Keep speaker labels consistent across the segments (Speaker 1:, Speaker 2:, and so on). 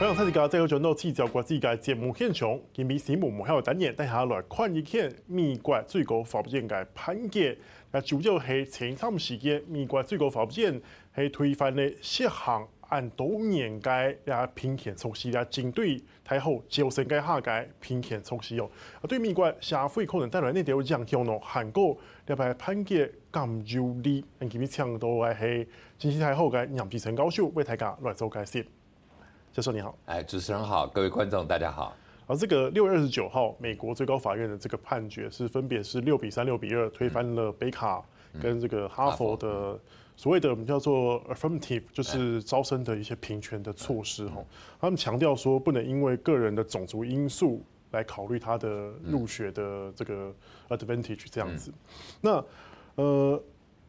Speaker 1: 欢迎大家再度转到聚焦国际嘅节目现场，今日节目幕后单元带下来看一看美国最高法院的判决。那主要系前段时间美国最高法院系推翻了十项按多年嘅呀平权措施啊，针对太后娇生嘅下嘅平权措施哦。啊，对美国社会可能带来呢条影响咯。韩国呢排判决咁有利，今日请到的是金禧太后嘅杨吉成教授为大家来做解释。教授你好，
Speaker 2: 哎，主持人好，各位观众大家好。
Speaker 1: 而这个六月二十九号，美国最高法院的这个判决是分别是六比三、六比二推翻了北卡跟这个哈佛的所谓的我们叫做 affirmative，就是招生的一些平权的措施哈。他们强调说，不能因为个人的种族因素来考虑他的入学的这个 advantage 这样子。那呃，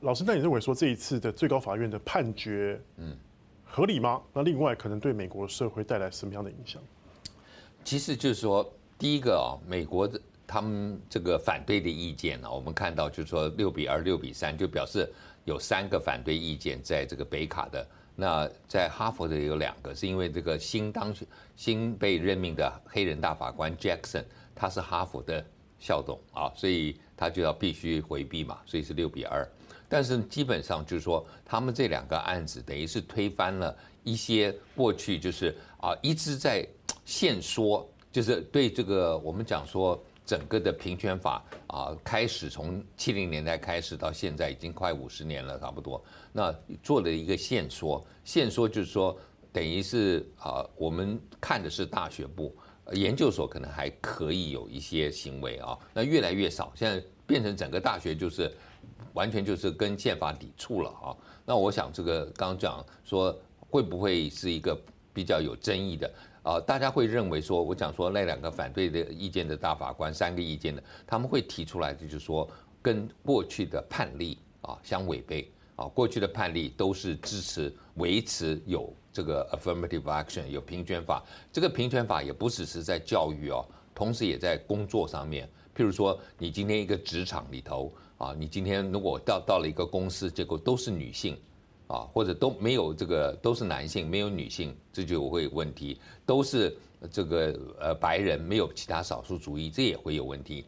Speaker 1: 老师，那你认为说这一次的最高法院的判决，嗯？合理吗？那另外可能对美国社会带来什么样的影响？
Speaker 2: 其实就是说，第一个啊，美国的他们这个反对的意见呢，我们看到就是说六比二、六比三，就表示有三个反对意见在这个北卡的。那在哈佛的有两个，是因为这个新当选、新被任命的黑人大法官 Jackson，他是哈佛的校董啊，所以他就要必须回避嘛，所以是六比二。但是基本上就是说，他们这两个案子等于是推翻了一些过去就是啊一直在限缩，就是对这个我们讲说整个的平权法啊，开始从七零年代开始到现在已经快五十年了差不多，那做了一个限缩，限缩就是说等于是啊我们看的是大学部，研究所可能还可以有一些行为啊，那越来越少，现在变成整个大学就是。完全就是跟宪法抵触了啊！那我想这个刚刚讲说会不会是一个比较有争议的啊？大家会认为说，我讲说那两个反对的意见的大法官，三个意见的，他们会提出来的就是说跟过去的判例啊相违背啊。过去的判例都是支持维持有这个 affirmative action 有平权法，这个平权法也不只是在教育哦，同时也在工作上面。譬如说，你今天一个职场里头。啊，你今天如果到到了一个公司，结果都是女性，啊，或者都没有这个都是男性，没有女性，这就会有问题。都是这个呃白人，没有其他少数族裔，这也会有问题。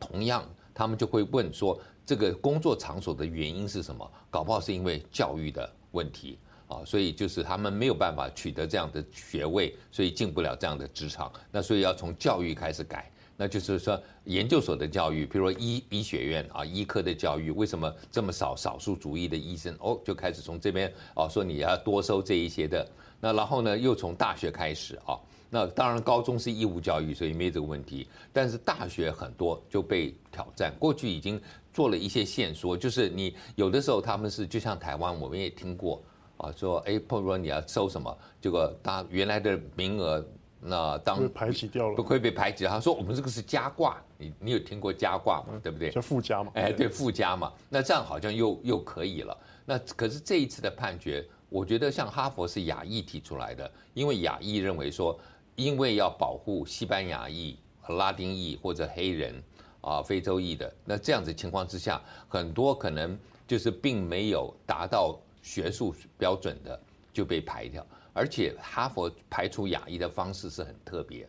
Speaker 2: 同样，他们就会问说，这个工作场所的原因是什么？搞不好是因为教育的问题啊，所以就是他们没有办法取得这样的学位，所以进不了这样的职场。那所以要从教育开始改。那就是说，研究所的教育，比如说医医学院啊，医科的教育，为什么这么少少数族裔的医生？哦，就开始从这边哦，说你要多收这一些的。那然后呢，又从大学开始啊。那当然，高中是义务教育，所以没这个问题。但是大学很多就被挑战。过去已经做了一些限缩，就是你有的时候他们是就像台湾，我们也听过啊，说哎，譬如说你要收什么，结果他原来的名额。那当
Speaker 1: 被排挤掉了，
Speaker 2: 不会被排挤。他说：“我们这个是加挂，你你有听过加挂吗？对不对？
Speaker 1: 叫附加嘛。
Speaker 2: 哎，对，附加嘛。那这样好像又又可以了。那可是这一次的判决，我觉得像哈佛是亚裔提出来的，因为亚裔认为说，因为要保护西班牙裔、拉丁裔或者黑人啊、非洲裔的，那这样子情况之下，很多可能就是并没有达到学术标准的就被排掉。”而且哈佛排除亚裔的方式是很特别，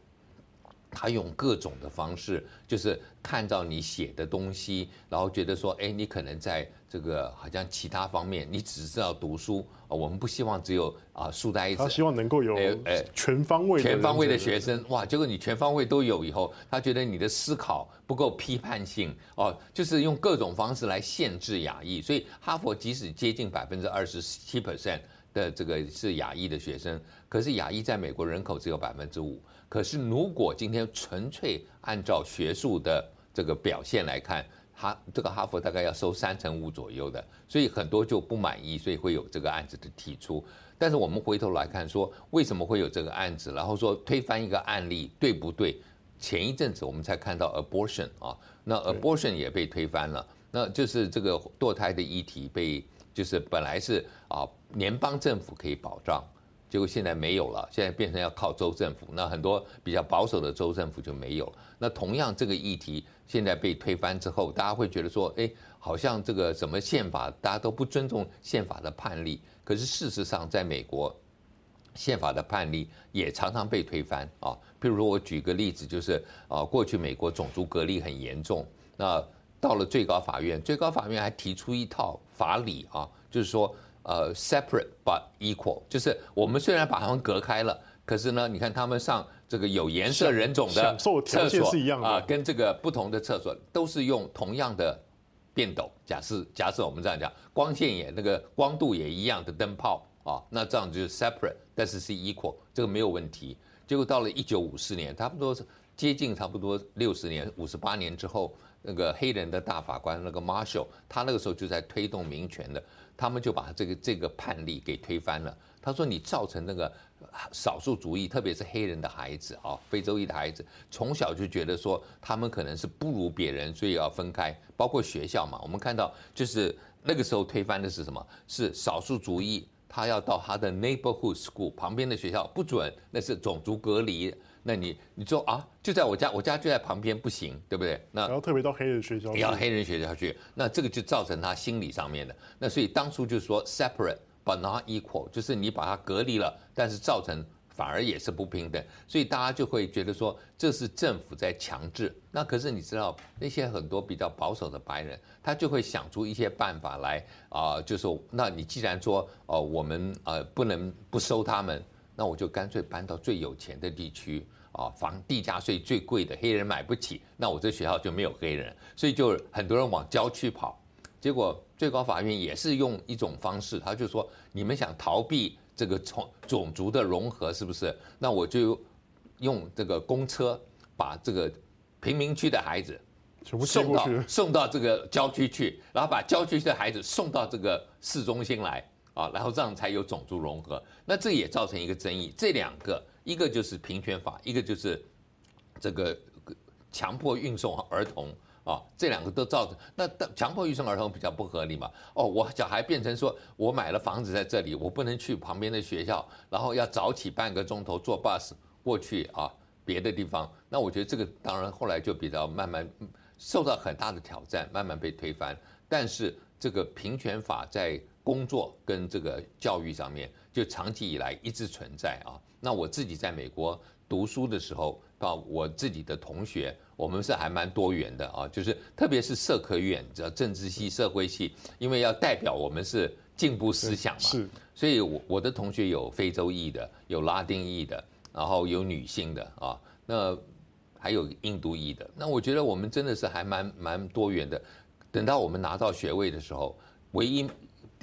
Speaker 2: 他用各种的方式，就是看到你写的东西，然后觉得说，哎，你可能在这个好像其他方面，你只知道读书啊，我们不希望只有啊书呆子，
Speaker 1: 他希望能够有哎全方位
Speaker 2: 全方位的学生，哇，结果你全方位都有以后，他觉得你的思考不够批判性哦，就是用各种方式来限制亚裔，所以哈佛即使接近百分之二十七 percent。的这个是亚裔的学生，可是亚裔在美国人口只有百分之五。可是如果今天纯粹按照学术的这个表现来看，哈这个哈佛大概要收三成五左右的，所以很多就不满意，所以会有这个案子的提出。但是我们回头来看，说为什么会有这个案子，然后说推翻一个案例对不对？前一阵子我们才看到 abortion 啊，那 abortion 也被推翻了，那就是这个堕胎的议题被。就是本来是啊，联邦政府可以保障，结果现在没有了，现在变成要靠州政府。那很多比较保守的州政府就没有。那同样这个议题现在被推翻之后，大家会觉得说，哎，好像这个什么宪法，大家都不尊重宪法的判例。可是事实上，在美国，宪法的判例也常常被推翻啊。譬如说我举个例子，就是啊，过去美国种族隔离很严重，那到了最高法院，最高法院还提出一套法理啊，就是说呃，separate but equal，就是我们虽然把他们隔开了，可是呢，你看他们上这个有颜色人种的厕所
Speaker 1: 是一样的
Speaker 2: 啊，跟这个不同的厕所都是用同样的便斗，假设假设我们这样讲，光线也那个光度也一样的灯泡。啊，那这样就是 separate，但是是 equal，这个没有问题。结果到了一九五四年，差不多接近差不多六十年，五十八年之后，那个黑人的大法官那个 Marshall，他那个时候就在推动民权的，他们就把这个这个判例给推翻了。他说你造成那个少数族裔，特别是黑人的孩子啊，非洲裔的孩子，从小就觉得说他们可能是不如别人，所以要分开。包括学校嘛，我们看到就是那个时候推翻的是什么？是少数族裔。他要到他的 neighborhood school 旁边的学校不准，那是种族隔离。那你你说啊，就在我家，我家就在旁边，不行，对不对？那
Speaker 1: 然后特别到黑人学校，
Speaker 2: 要黑人学校去，那这个就造成他心理上面的。那所以当初就说 separate but not equal，就是你把它隔离了，但是造成。反而也是不平等，所以大家就会觉得说这是政府在强制。那可是你知道那些很多比较保守的白人，他就会想出一些办法来啊，就是说，那你既然说哦，我们呃不能不收他们，那我就干脆搬到最有钱的地区啊，房地价税最贵的，黑人买不起，那我这学校就没有黑人，所以就很多人往郊区跑。结果最高法院也是用一种方式，他就说你们想逃避。这个种种族的融合是不是？那我就用这个公车把这个贫民区的孩子送到送到这个郊区去，然后把郊区的孩子送到这个市中心来啊，然后这样才有种族融合。那这也造成一个争议，这两个一个就是平权法，一个就是这个强迫运送儿童。啊，这两个都造成那强迫运送儿童比较不合理嘛？哦，我小孩变成说我买了房子在这里，我不能去旁边的学校，然后要早起半个钟头坐 bus 过去啊，别的地方。那我觉得这个当然后来就比较慢慢受到很大的挑战，慢慢被推翻。但是这个平权法在工作跟这个教育上面就长期以来一直存在啊。那我自己在美国读书的时候，到我自己的同学。我们是还蛮多元的啊，就是特别是社科院，叫政治系、社会系，因为要代表我们是进步思想嘛，
Speaker 1: 是，
Speaker 2: 所以我我的同学有非洲裔的，有拉丁裔的，然后有女性的啊，那还有印度裔的。那我觉得我们真的是还蛮蛮多元的。等到我们拿到学位的时候，唯一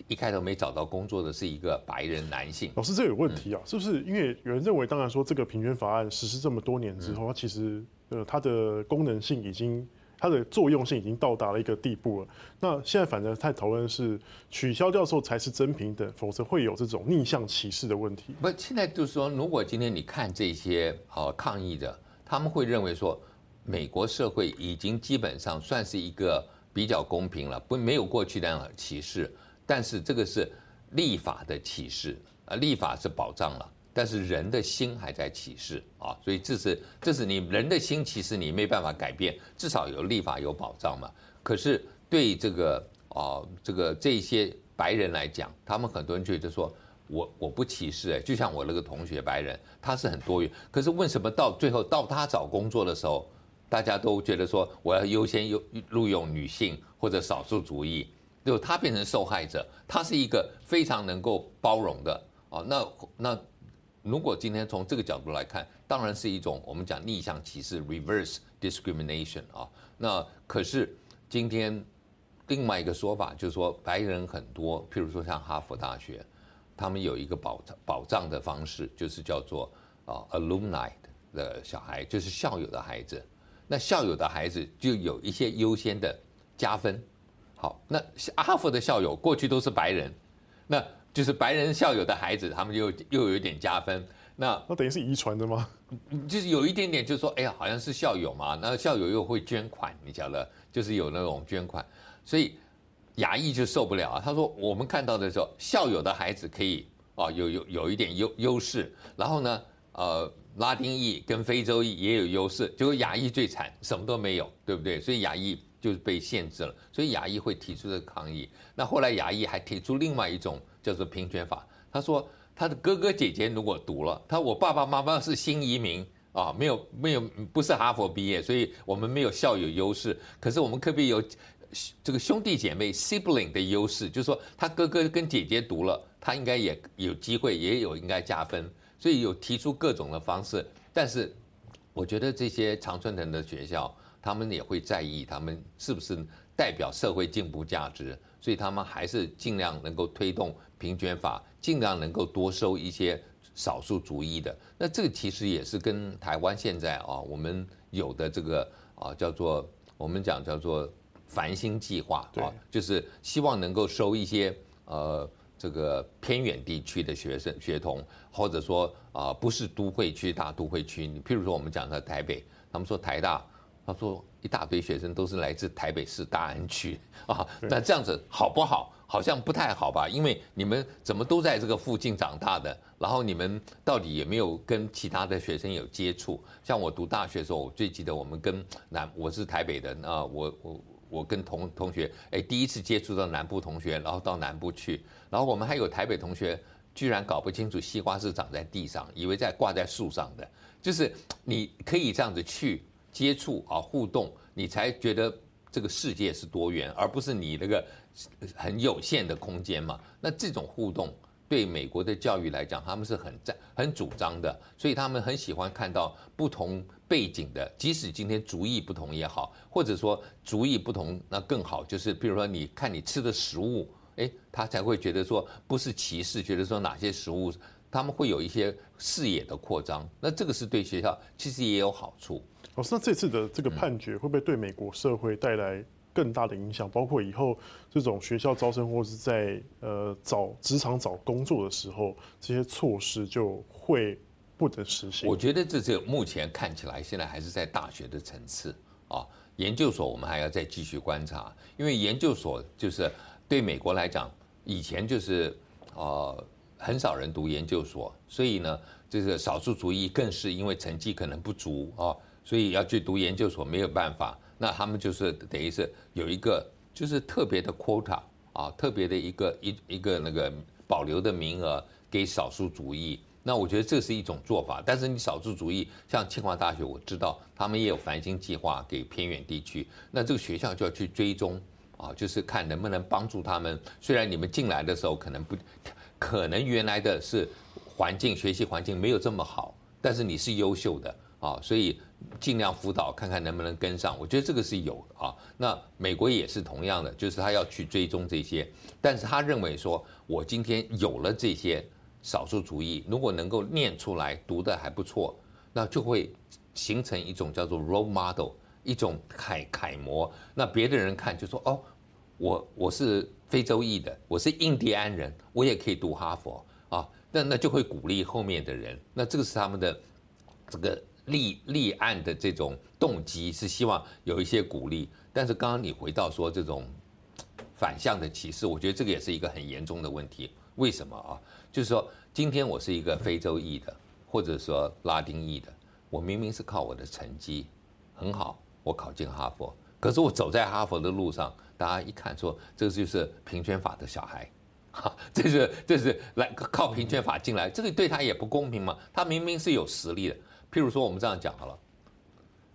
Speaker 2: 一开头没找到工作的是一个白人男性。
Speaker 1: 老师，这有问题啊，是不是？因为有人认为，当然说这个平权法案实施这么多年之后，它其实。呃，它的功能性已经，它的作用性已经到达了一个地步了。那现在反正在讨论是取消掉之后才是真平等，否则会有这种逆向歧视的问题。
Speaker 2: 不，现在就是说，如果今天你看这些呃抗议的，他们会认为说，美国社会已经基本上算是一个比较公平了，不没有过去那样的歧视，但是这个是立法的歧视啊，立法是保障了。但是人的心还在歧视啊，所以这是这是你人的心，其实你没办法改变，至少有立法有保障嘛。可是对这个啊这个这些白人来讲，他们很多人觉得说我我不歧视哎，就像我那个同学白人，他是很多元。可是为什么到最后到他找工作的时候，大家都觉得说我要优先优录用女性或者少数族裔，就他变成受害者，他是一个非常能够包容的啊，那那。如果今天从这个角度来看，当然是一种我们讲逆向歧视 （reverse discrimination） 啊。那可是今天另外一个说法就是说，白人很多，譬如说像哈佛大学，他们有一个保障保障的方式，就是叫做啊 alumni 的小孩，就是校友的孩子。那校友的孩子就有一些优先的加分。好，那哈佛的校友过去都是白人，那。就是白人校友的孩子，他们又又有一点加分。那
Speaker 1: 那等于是遗传的吗？
Speaker 2: 就是有一点点，就是说，哎呀，好像是校友嘛。那校友又会捐款，你晓得，就是有那种捐款。所以亚裔就受不了啊。他说，我们看到的时候，校友的孩子可以哦，有有有一点优优势。然后呢，呃，拉丁裔跟非洲裔也有优势。结果亚裔最惨，什么都没有，对不对？所以亚裔就是被限制了。所以亚裔会提出这个抗议。那后来亚裔还提出另外一种。叫做平权法，他说他的哥哥姐姐如果读了，他我爸爸妈妈是新移民啊，没有没有不是哈佛毕业，所以我们没有校友优势。可是我们可不有这个兄弟姐妹 sibling 的优势？就是说他哥哥跟姐姐读了，他应该也有机会，也有应该加分。所以有提出各种的方式，但是我觉得这些常春藤的学校，他们也会在意他们是不是代表社会进步价值，所以他们还是尽量能够推动平权法。尽量能够多收一些少数族裔的，那这个其实也是跟台湾现在啊，我们有的这个啊叫做我们讲叫做繁星计划啊，就是希望能够收一些呃这个偏远地区的学生学童，或者说啊不是都会区大都会区，你譬如说我们讲的台北，他们说台大，他说一大堆学生都是来自台北市大安区 啊，那这样子好不好？好像不太好吧，因为你们怎么都在这个附近长大的，然后你们到底有没有跟其他的学生有接触？像我读大学的时候，我最记得我们跟南，我是台北的，啊我我我跟同同学，哎，第一次接触到南部同学，然后到南部去，然后我们还有台北同学，居然搞不清楚西瓜是长在地上，以为在挂在树上的，就是你可以这样子去接触啊互动，你才觉得这个世界是多元，而不是你那个。很有限的空间嘛，那这种互动对美国的教育来讲，他们是很在很主张的，所以他们很喜欢看到不同背景的，即使今天族裔不同也好，或者说族裔不同那更好，就是比如说你看你吃的食物，诶，他才会觉得说不是歧视，觉得说哪些食物他们会有一些视野的扩张，那这个是对学校其实也有好处。
Speaker 1: 老师，那这次的这个判决会不会对美国社会带来？更大的影响，包括以后这种学校招生或是在呃找职场找工作的时候，这些措施就会不能实行。
Speaker 2: 我觉得这是目前看起来，现在还是在大学的层次啊，研究所我们还要再继续观察，因为研究所就是对美国来讲，以前就是呃很少人读研究所，所以呢，这个少数族裔更是因为成绩可能不足啊，所以要去读研究所没有办法。那他们就是等于是有一个就是特别的 quota 啊，特别的一个一一个那个保留的名额给少数族裔。那我觉得这是一种做法。但是你少数族裔像清华大学，我知道他们也有繁星计划给偏远地区。那这个学校就要去追踪啊，就是看能不能帮助他们。虽然你们进来的时候可能不可能原来的是环境学习环境没有这么好，但是你是优秀的啊，所以。尽量辅导，看看能不能跟上。我觉得这个是有啊。那美国也是同样的，就是他要去追踪这些，但是他认为说，我今天有了这些少数主义，如果能够念出来，读的还不错，那就会形成一种叫做 role model，一种楷楷模。那别的人看就说，哦，我我是非洲裔的，我是印第安人，我也可以读哈佛啊。那那就会鼓励后面的人。那这个是他们的这个。立立案的这种动机是希望有一些鼓励，但是刚刚你回到说这种反向的歧视，我觉得这个也是一个很严重的问题。为什么啊？就是说，今天我是一个非洲裔的，或者说拉丁裔的，我明明是靠我的成绩很好，我考进哈佛，可是我走在哈佛的路上，大家一看说，这个就是平权法的小孩，哈，这是这是来靠平权法进来，这个对他也不公平嘛？他明明是有实力的。譬如说，我们这样讲好了，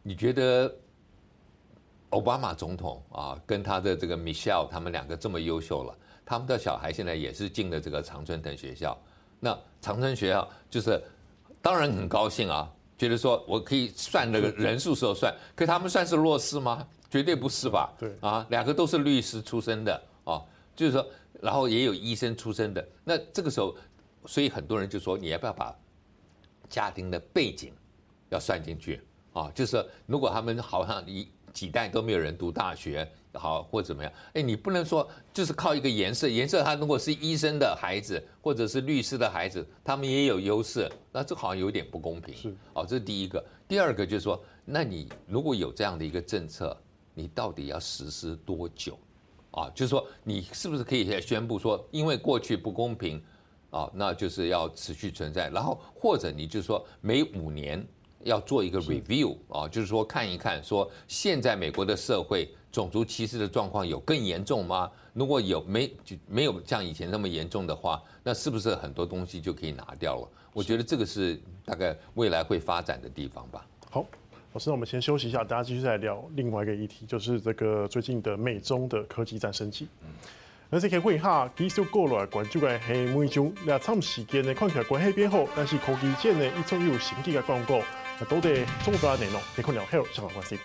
Speaker 2: 你觉得奥巴马总统啊，跟他的这个 Michelle，他们两个这么优秀了，他们的小孩现在也是进了这个常春藤学校，那常春学校就是当然很高兴啊，觉得说我可以算那个人数时候算，可他们算是弱势吗？绝对不是吧？
Speaker 1: 对
Speaker 2: 啊，两个都是律师出身的啊，就是说，然后也有医生出身的，那这个时候，所以很多人就说，你要不要把家庭的背景？要算进去啊，就是如果他们好像一几代都没有人读大学，好或怎么样，哎，你不能说就是靠一个颜色，颜色他如果是医生的孩子或者是律师的孩子，他们也有优势，那这好像有点不公平。
Speaker 1: 是，
Speaker 2: 哦，这是第一个。第二个就是说，那你如果有这样的一个政策，你到底要实施多久？啊，就是说你是不是可以宣布说，因为过去不公平，啊，那就是要持续存在，然后或者你就说每五年。要做一个 review 啊，就是说看一看，说现在美国的社会种族歧视的状况有更严重吗？如果有没就没有像以前那么严重的话，那是不是很多东西就可以拿掉了？我觉得这个是大概未来会发展的地方吧。
Speaker 1: 好，老师，那我们先休息一下，大家继续再来聊另外一个议题，就是这个最近的美中的科技战升级。嗯，而且可以问一下，技术过来关注的系美中，那长时间呢看起来关系变好，但是科技战呢一直有新机嘅广告，那到底中国内容，你可能还有相关关系。